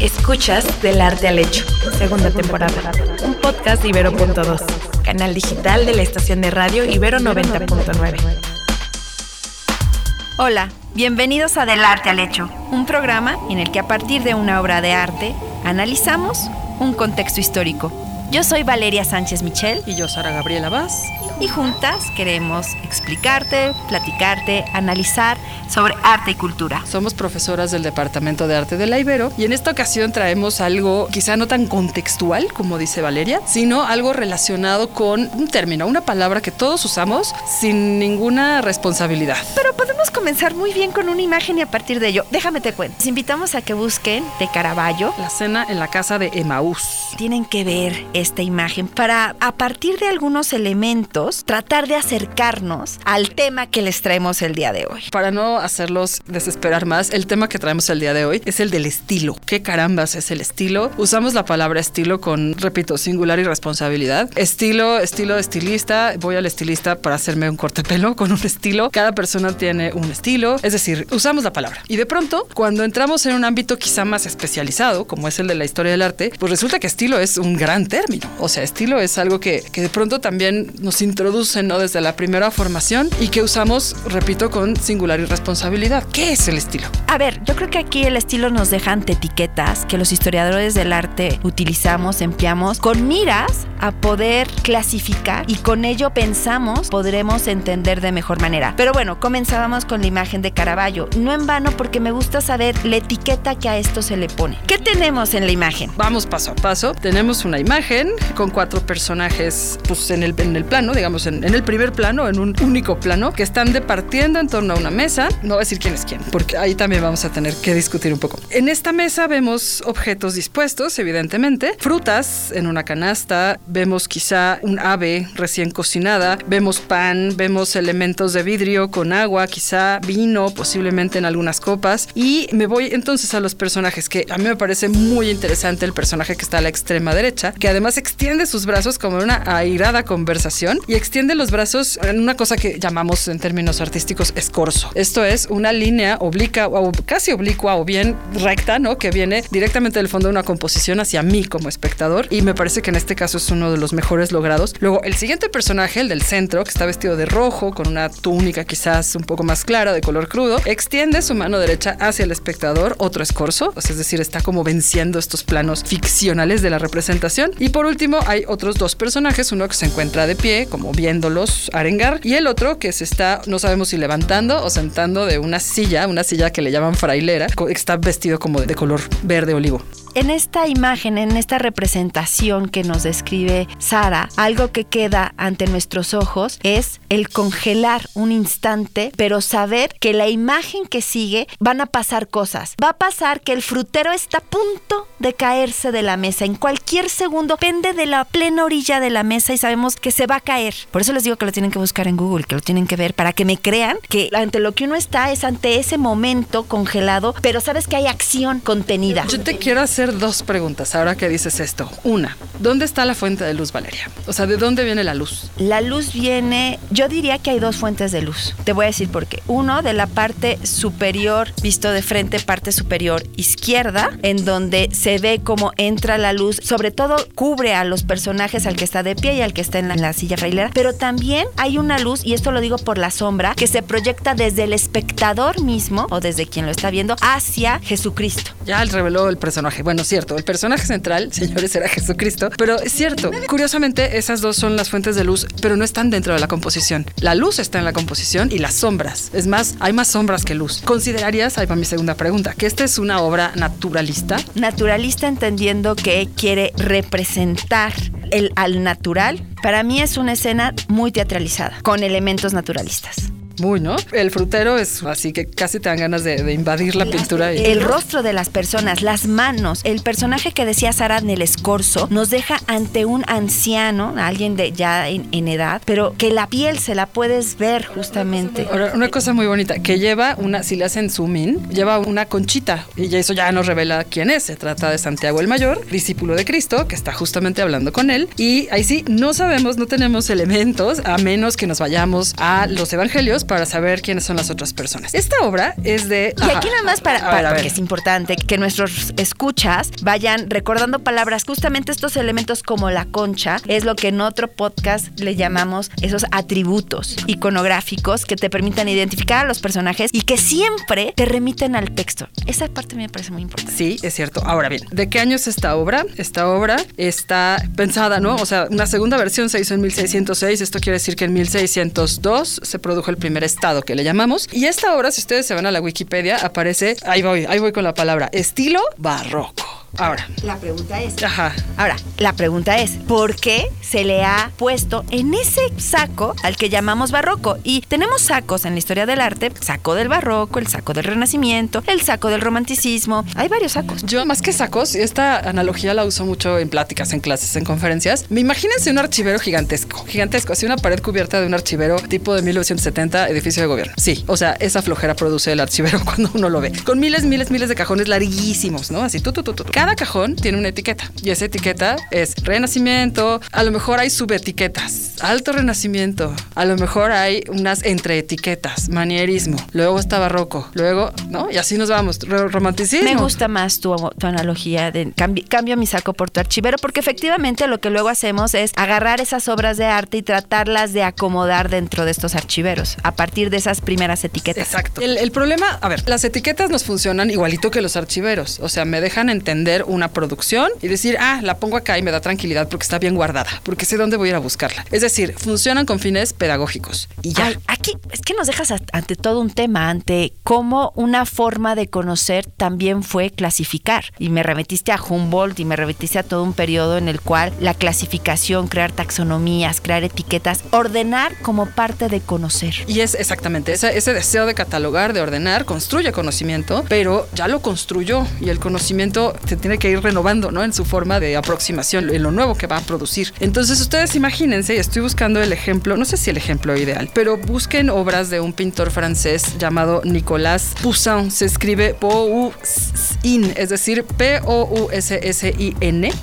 Escuchas Del Arte al Hecho, segunda temporada. Un podcast de Ibero.2, canal digital de la estación de radio Ibero 90.9. Hola, bienvenidos a Del Arte al Hecho, un programa en el que a partir de una obra de arte analizamos un contexto histórico. Yo soy Valeria Sánchez Michel Y yo, Sara Gabriela Vaz. Y juntas queremos explicarte, platicarte, analizar sobre arte y cultura. Somos profesoras del Departamento de Arte de la Ibero y en esta ocasión traemos algo quizá no tan contextual, como dice Valeria, sino algo relacionado con un término, una palabra que todos usamos sin ninguna responsabilidad. Pero podemos comenzar muy bien con una imagen y a partir de ello, déjame te cuento. Les invitamos a que busquen de Caravaggio. La cena en la casa de Emaús. Tienen que ver esta imagen para, a partir de algunos elementos, tratar de acercarnos al tema que les traemos el día de hoy. Para no hacerlos desesperar más, el tema que traemos el día de hoy es el del estilo. ¿Qué carambas es el estilo? Usamos la palabra estilo con, repito, singular y responsabilidad. Estilo, estilo estilista. Voy al estilista para hacerme un corte pelo con un estilo. Cada persona tiene un estilo. Es decir, usamos la palabra. Y de pronto, cuando entramos en un ámbito quizá más especializado, como es el de la historia del arte, pues resulta que estilo es un gran término. O sea, estilo es algo que, que de pronto también nos introduce ¿no? desde la primera formación y que usamos, repito, con singular y responsabilidad. ¿Qué es el estilo? A ver, yo creo que aquí el estilo nos deja ante etiquetas que los historiadores del arte utilizamos, empleamos, con miras a poder clasificar y con ello pensamos podremos entender de mejor manera. Pero bueno, comenzábamos con la imagen de Caravaggio, no en vano porque me gusta saber la etiqueta que a esto se le pone. ¿Qué tenemos en la imagen? Vamos paso a paso. Tenemos una imagen con cuatro personajes pues, en, el, en el plano, digamos, en, el primer plano, en un único plano, que están departiendo en torno a una mesa. No voy a decir quién es quién, porque ahí también vamos a tener que discutir un poco. En esta mesa vemos objetos dispuestos, evidentemente, frutas en una canasta, vemos quizá un ave recién cocinada, vemos pan, vemos elementos de vidrio con agua, quizá vino, posiblemente en algunas copas. Y me voy entonces a los personajes, que a mí me parece muy interesante el personaje que está a la extrema derecha, que además extiende sus brazos como en una airada conversación y extiende los brazos en una cosa que llamamos en términos artísticos escorzo. Esto es una línea obliqua o casi oblicua o bien recta, ¿no? Que viene directamente del fondo de una composición hacia mí como espectador y me parece que en este caso es uno de los mejores logrados. Luego, el siguiente personaje, el del centro, que está vestido de rojo con una túnica quizás un poco más clara de color crudo, extiende su mano derecha hacia el espectador, otro escorzo, es decir, está como venciendo estos planos ficcionales de la representación. Y por último, hay otros dos personajes, uno que se encuentra de pie, como viéndolos arengar, y el otro que se está, no sabemos si levantando o sentando de una silla, una silla que le llaman frailera, está vestido como de color verde olivo. En esta imagen, en esta representación que nos describe Sara, algo que queda ante nuestros ojos es el congelar un instante, pero saber que la imagen que sigue van a pasar cosas. Va a pasar que el frutero está a punto de caerse de la mesa en cualquier segundo, pende de la plena orilla de la mesa y sabemos que se va a caer. Por eso les digo que lo tienen que buscar en Google, que lo tienen que ver para que me crean que ante lo que uno está es ante ese momento congelado, pero sabes que hay acción contenida. Yo te quiero hacer dos preguntas ahora que dices esto. Una, ¿dónde está la fuente de luz, Valeria? O sea, ¿de dónde viene la luz? La luz viene, yo diría que hay dos fuentes de luz. Te voy a decir por qué. Uno de la parte superior, visto de frente, parte superior izquierda, en donde se ve cómo entra la luz, sobre todo cubre a los personajes, al que está de pie y al que está en la, en la silla frailera, pero también hay una luz, y esto lo digo por la sombra, que se proyecta desde el espectador mismo, o desde quien lo está viendo, hacia Jesucristo. Ya reveló el personaje. Bueno, cierto, el personaje central, señores, era Jesucristo. Pero es cierto, curiosamente, esas dos son las fuentes de luz, pero no están dentro de la composición. La luz está en la composición y las sombras. Es más, hay más sombras que luz. ¿Considerarías, ahí va mi segunda pregunta, que esta es una obra naturalista? naturalista entendiendo que quiere representar el al natural, para mí es una escena muy teatralizada, con elementos naturalistas. Muy, ¿no? El frutero es así que casi te dan ganas de, de invadir la pintura. Y... El rostro de las personas, las manos, el personaje que decía Sara en el escorzo, nos deja ante un anciano, alguien de ya en, en edad, pero que la piel se la puedes ver justamente. Ahora, una cosa muy bonita, que lleva una, si le hacen zoom in, lleva una conchita y eso ya nos revela quién es. Se trata de Santiago el Mayor, discípulo de Cristo, que está justamente hablando con él. Y ahí sí, no sabemos, no tenemos elementos, a menos que nos vayamos a los evangelios para saber quiénes son las otras personas. Esta obra es de... Y aquí nada más para, para porque es importante que nuestros escuchas vayan recordando palabras, justamente estos elementos como la concha, es lo que en otro podcast le llamamos esos atributos iconográficos que te permitan identificar a los personajes y que siempre te remiten al texto. Esa parte me parece muy importante. Sí, es cierto. Ahora bien, ¿de qué año es esta obra? Esta obra está pensada, ¿no? O sea, una segunda versión se hizo en 1606, esto quiere decir que en 1602 se produjo el primer estado que le llamamos. Y esta obra, si ustedes se van a la Wikipedia, aparece, ahí voy, ahí voy con la palabra, estilo barroco. Ahora. La pregunta es. Ajá. Ahora, la pregunta es, ¿por qué se le ha puesto en ese saco al que llamamos barroco? Y tenemos sacos en la historia del arte, saco del barroco, el saco del renacimiento, el saco del romanticismo. Hay varios sacos. Yo, más que sacos, esta analogía la uso mucho en pláticas, en clases, en conferencias. Me imagínense un archivero gigantesco, gigantesco, así una pared cubierta de un archivero tipo de 1970, edificio de gobierno. Sí, o sea, esa flojera produce el archivero cuando uno lo ve. Con miles, miles, miles de cajones larguísimos, ¿no? Así, tú, tú, tú, tú. Cada cajón tiene una etiqueta y esa etiqueta es renacimiento, a lo mejor hay subetiquetas, alto renacimiento, a lo mejor hay unas entreetiquetas, manierismo, luego está barroco, luego, ¿no? Y así nos vamos, romanticismo. Me gusta más tu, analogía de cambio mi saco por tu archivero porque efectivamente lo que luego hacemos es agarrar esas obras de arte y tratarlas de acomodar dentro de estos archiveros a partir de esas primeras etiquetas. Exacto. El, el problema, a ver, las etiquetas nos funcionan igualito que los archiveros, o sea, me dejan entender una producción y decir, ah, la pongo acá y me da tranquilidad porque está bien guardada, porque sé dónde voy a ir a buscarla. Es decir, funcionan con fines pedagógicos. Y ya. aquí es que nos dejas ante todo un tema, ante cómo una forma de conocer también fue clasificar. Y me remetiste a Humboldt y me remetiste a todo un periodo en el cual la clasificación, crear taxonomías, crear etiquetas, ordenar como parte de conocer. Y es exactamente ese, ese deseo de catalogar, de ordenar, construye conocimiento, pero ya lo construyó y el conocimiento tiene que ir renovando, ¿no? En su forma de aproximación, en lo nuevo que va a producir. Entonces, ustedes imagínense, estoy buscando el ejemplo, no sé si el ejemplo ideal, pero busquen obras de un pintor francés llamado Nicolas Poussin. Se escribe Poussin, es decir, P-O-U-S-S-I-N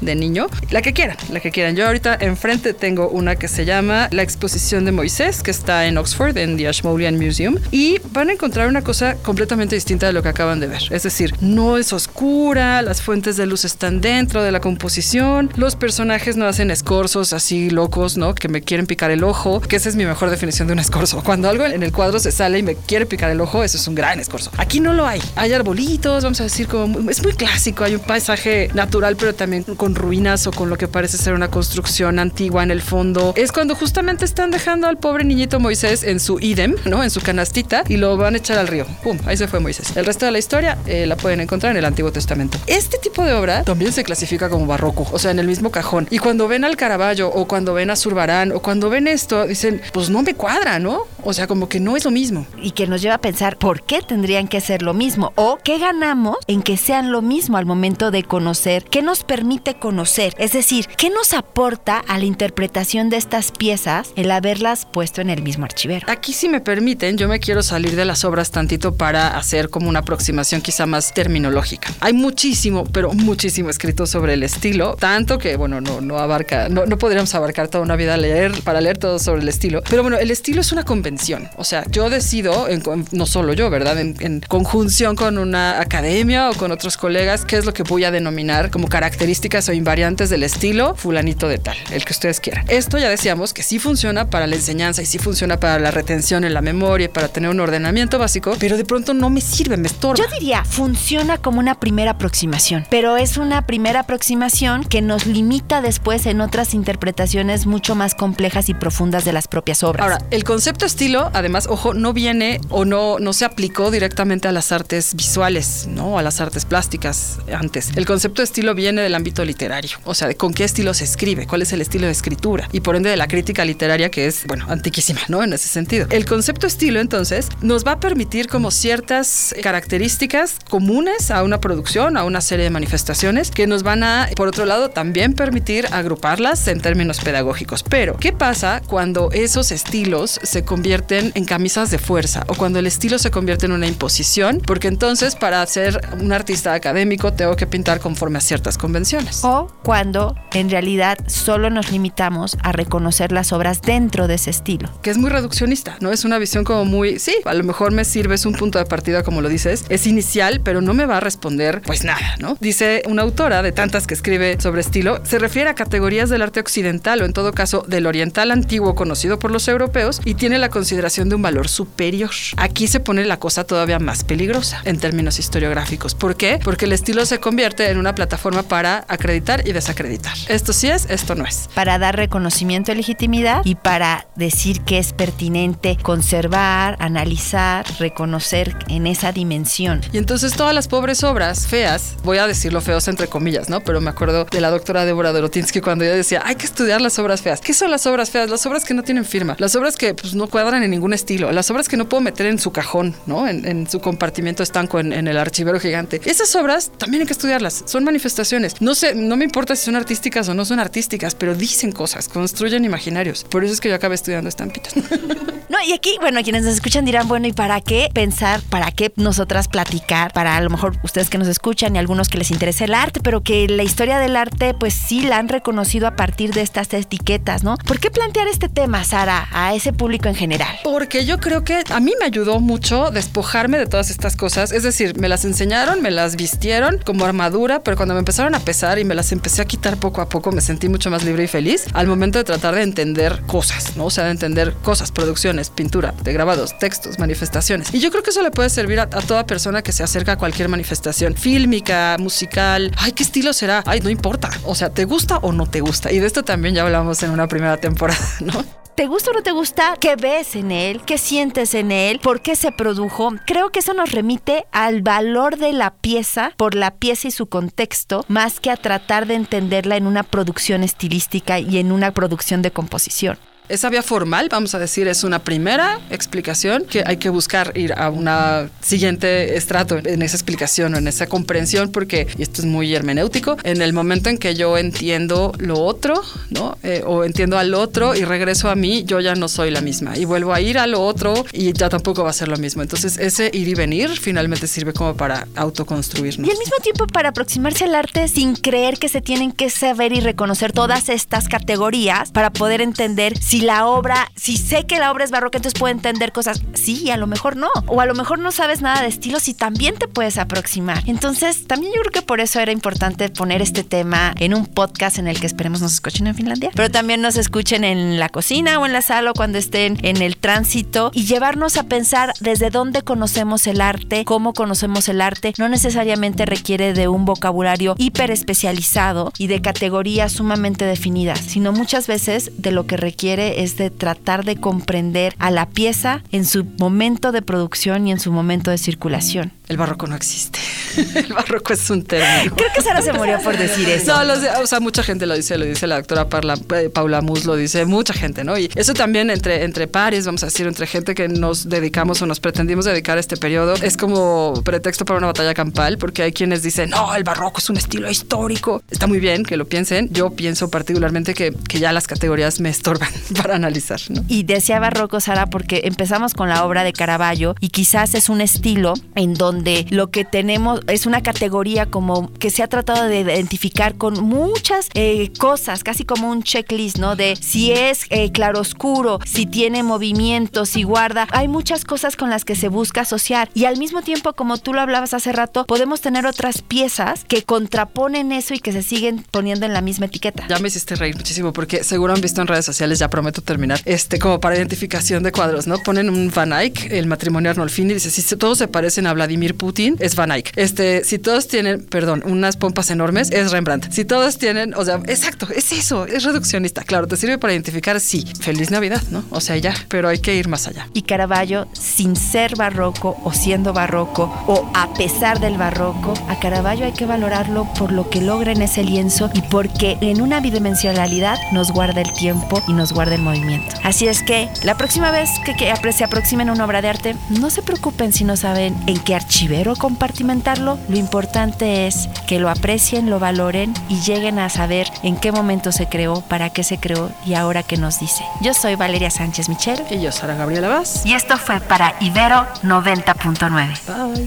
de niño. La que quieran, la que quieran. Yo ahorita enfrente tengo una que se llama La exposición de Moisés, que está en Oxford, en the Ashmolean Museum, y van a encontrar una cosa completamente distinta de lo que acaban de ver. Es decir, no es oscura, las de luz están dentro de la composición. Los personajes no hacen escorzos así locos, ¿no? Que me quieren picar el ojo, que esa es mi mejor definición de un escorzo. Cuando algo en el cuadro se sale y me quiere picar el ojo, eso es un gran escorzo. Aquí no lo hay. Hay arbolitos, vamos a decir, como es muy clásico. Hay un paisaje natural, pero también con ruinas o con lo que parece ser una construcción antigua en el fondo. Es cuando justamente están dejando al pobre niñito Moisés en su idem, ¿no? En su canastita y lo van a echar al río. ¡Pum! Ahí se fue Moisés. El resto de la historia eh, la pueden encontrar en el Antiguo Testamento. Este tipo de obra también se clasifica como barroco, o sea, en el mismo cajón. Y cuando ven al Caravaggio o cuando ven a Zurbarán o cuando ven esto, dicen, pues no me cuadra, ¿no? O sea, como que no es lo mismo. Y que nos lleva a pensar, ¿por qué tendrían que ser lo mismo? ¿O qué ganamos en que sean lo mismo al momento de conocer? ¿Qué nos permite conocer? Es decir, ¿qué nos aporta a la interpretación de estas piezas el haberlas puesto en el mismo archivero? Aquí, si me permiten, yo me quiero salir de las obras tantito para hacer como una aproximación quizá más terminológica. Hay muchísimo, pero muchísimo escrito sobre el estilo, tanto que, bueno, no, no abarca, no, no podríamos abarcar toda una vida leer, para leer todo sobre el estilo. Pero bueno, el estilo es una convención. O sea, yo decido, no solo yo, ¿verdad? En, en, conjunción con una academia o con otros colegas, qué es lo que voy a denominar como características o invariantes del estilo fulanito de tal, el que ustedes quieran. Esto ya decíamos que sí funciona para la enseñanza y sí funciona para la retención en la memoria y para tener un ordenamiento básico, pero de pronto no me sirve, me estorba. Yo diría, funciona como una primera aproximación, pero es una primera aproximación que nos limita después en otras interpretaciones mucho más complejas y profundas de las propias obras. Ahora, el concepto estilo, además, ojo, no viene o no, no se aplicó directamente a las artes visuales, ¿no? A las artes plásticas antes. El concepto de estilo viene del ámbito literario, o sea, de con qué estilo se escribe, cuál es el estilo de escritura y por ende de la crítica literaria que es, bueno, antiquísima, ¿no? En ese sentido. El concepto estilo, entonces, nos va a permitir como ciertas características comunes a una producción, a una serie de manifestaciones que nos van a, por otro lado, también permitir agruparlas en términos pedagógicos. Pero, ¿qué pasa cuando esos estilos se convierten convierten en camisas de fuerza o cuando el estilo se convierte en una imposición, porque entonces para ser un artista académico tengo que pintar conforme a ciertas convenciones. O cuando en realidad solo nos limitamos a reconocer las obras dentro de ese estilo. Que es muy reduccionista, ¿no? Es una visión como muy, sí, a lo mejor me sirve, es un punto de partida como lo dices, es inicial, pero no me va a responder pues nada, ¿no? Dice una autora de tantas que escribe sobre estilo, se refiere a categorías del arte occidental o en todo caso del oriental antiguo conocido por los europeos y tiene la consideración de un valor superior. Aquí se pone la cosa todavía más peligrosa en términos historiográficos. ¿Por qué? Porque el estilo se convierte en una plataforma para acreditar y desacreditar. Esto sí es, esto no es. Para dar reconocimiento y legitimidad y para decir que es pertinente conservar, analizar, reconocer en esa dimensión. Y entonces todas las pobres obras feas, voy a decirlo feos entre comillas, ¿no? Pero me acuerdo de la doctora Débora Dorotinsky cuando ella decía, hay que estudiar las obras feas. ¿Qué son las obras feas? Las obras que no tienen firma, las obras que pues, no cuadran en ningún estilo, las obras que no puedo meter en su cajón, ¿no? En, su compartimiento estanco en, el archivero gigante. Esas obras también hay que estudiarlas, son manifestaciones. No sé, no me importa si son artísticas o no son artísticas, pero dicen cosas, construyen imaginarios. Por eso es que yo acabé estudiando estampitas. No, y aquí, bueno, quienes nos escuchan dirán, bueno, ¿y para qué pensar, para qué nosotras platicar? Para a lo mejor ustedes que nos escuchan y algunos que les interese el arte, pero que la historia del arte, pues sí la han reconocido a partir de estas etiquetas, ¿no? ¿Por qué plantear este tema, Sara, a ese público en general? Porque yo creo que a mí me ayudó mucho despojarme de todas estas cosas. Es decir, me las enseñaron, me las vistieron como armadura, pero cuando me empezaron a pesar y me las empecé a quitar poco a poco, me sentí mucho más libre y feliz al momento de tratar de entender cosas, ¿no? O sea, de entender cosas, producciones, pintura, de grabados, textos, manifestaciones. Y yo creo que eso le puede servir a, a toda persona que se acerca a cualquier manifestación fílmica, musical. Ay, ¿qué estilo será? Ay, no importa. O sea, ¿te gusta o no te gusta? Y de esto también ya hablamos en una primera temporada, ¿no? ¿Te gusta o no te gusta? ¿Qué ves en él? ¿Qué sientes en él? ¿Por qué se produjo? Creo que eso nos remite al valor de la pieza por la pieza y su contexto, más que a tratar de entenderla en una producción estilística y en una producción de composición. Esa vía formal, vamos a decir, es una primera explicación que hay que buscar ir a una siguiente estrato en esa explicación o en esa comprensión, porque, y esto es muy hermenéutico, en el momento en que yo entiendo lo otro, ¿no? Eh, o entiendo al otro y regreso a mí, yo ya no soy la misma. Y vuelvo a ir a lo otro y ya tampoco va a ser lo mismo. Entonces, ese ir y venir finalmente sirve como para autoconstruirnos. Y al mismo tiempo para aproximarse al arte sin creer que se tienen que saber y reconocer todas estas categorías para poder entender si si la obra, si sé que la obra es barroca, entonces puedo entender cosas. Sí, a lo mejor no. O a lo mejor no sabes nada de estilos y también te puedes aproximar. Entonces, también yo creo que por eso era importante poner este tema en un podcast en el que esperemos nos escuchen en Finlandia, pero también nos escuchen en la cocina o en la sala o cuando estén en el tránsito y llevarnos a pensar desde dónde conocemos el arte, cómo conocemos el arte. No necesariamente requiere de un vocabulario hiper especializado y de categorías sumamente definidas, sino muchas veces de lo que requiere es de tratar de comprender a la pieza en su momento de producción y en su momento de circulación. El barroco no existe. El barroco es un término. Creo que Sara se murió por decir eso. No, o sea, mucha gente lo dice, lo dice la doctora eh, Paula Mus, lo dice mucha gente, ¿no? Y eso también entre, entre pares, vamos a decir, entre gente que nos dedicamos o nos pretendimos dedicar a este periodo, es como pretexto para una batalla campal, porque hay quienes dicen, no, el barroco es un estilo histórico. Está muy bien que lo piensen. Yo pienso particularmente que, que ya las categorías me estorban para analizar, ¿no? Y decía barroco, Sara, porque empezamos con la obra de Caravaggio y quizás es un estilo en donde lo que tenemos es una categoría como que se ha tratado de identificar con muchas eh, cosas, casi como un checklist, ¿no? De si es eh, claroscuro, si tiene movimiento, si guarda. Hay muchas cosas con las que se busca asociar y al mismo tiempo, como tú lo hablabas hace rato, podemos tener otras piezas que contraponen eso y que se siguen poniendo en la misma etiqueta. Ya me hiciste reír muchísimo porque seguro han visto en redes sociales, ya prometo terminar, este como para identificación de cuadros, ¿no? Ponen un Van Eyck, el matrimonio Arnolfini, y dice, si todos se parecen a Vladimir Putin, es Van Eyck. Este, si todos tienen, perdón, unas pompas enormes, es Rembrandt. Si todos tienen, o sea, exacto, es eso, es reduccionista. Claro, te sirve para identificar, sí, feliz Navidad, ¿no? O sea, ya, pero hay que ir más allá. Y Caravaggio, sin ser barroco o siendo barroco o a pesar del barroco, a Caravaggio hay que valorarlo por lo que logra en ese lienzo y porque en una bidimensionalidad nos guarda el tiempo y nos guarda el movimiento. Así es que la próxima vez que, que se aproximen a una obra de arte, no se preocupen si no saben en qué archivo archivero compartimentarlo. Lo importante es que lo aprecien, lo valoren y lleguen a saber en qué momento se creó, para qué se creó y ahora qué nos dice. Yo soy Valeria Sánchez Michel. Y yo, Sara Gabriela Vaz. Y esto fue para Ibero 90.9. Bye.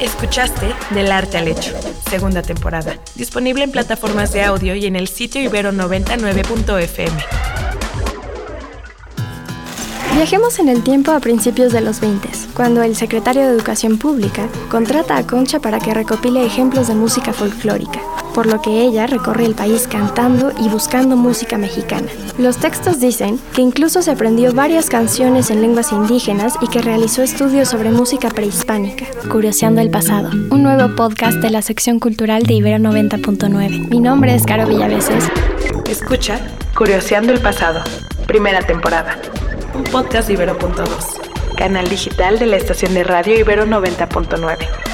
Escuchaste Del Arte al Hecho, segunda temporada. Disponible en plataformas de audio y en el sitio ibero99.fm. Viajemos en el tiempo a principios de los 20, cuando el secretario de Educación Pública contrata a Concha para que recopile ejemplos de música folclórica, por lo que ella recorre el país cantando y buscando música mexicana. Los textos dicen que incluso se aprendió varias canciones en lenguas indígenas y que realizó estudios sobre música prehispánica. Curioseando el pasado, un nuevo podcast de la sección cultural de Ibero 90.9. Mi nombre es Caro Villaveses. Escucha Curioseando el pasado, primera temporada. Un podcast de Ibero.2, canal digital de la estación de radio Ibero 90.9.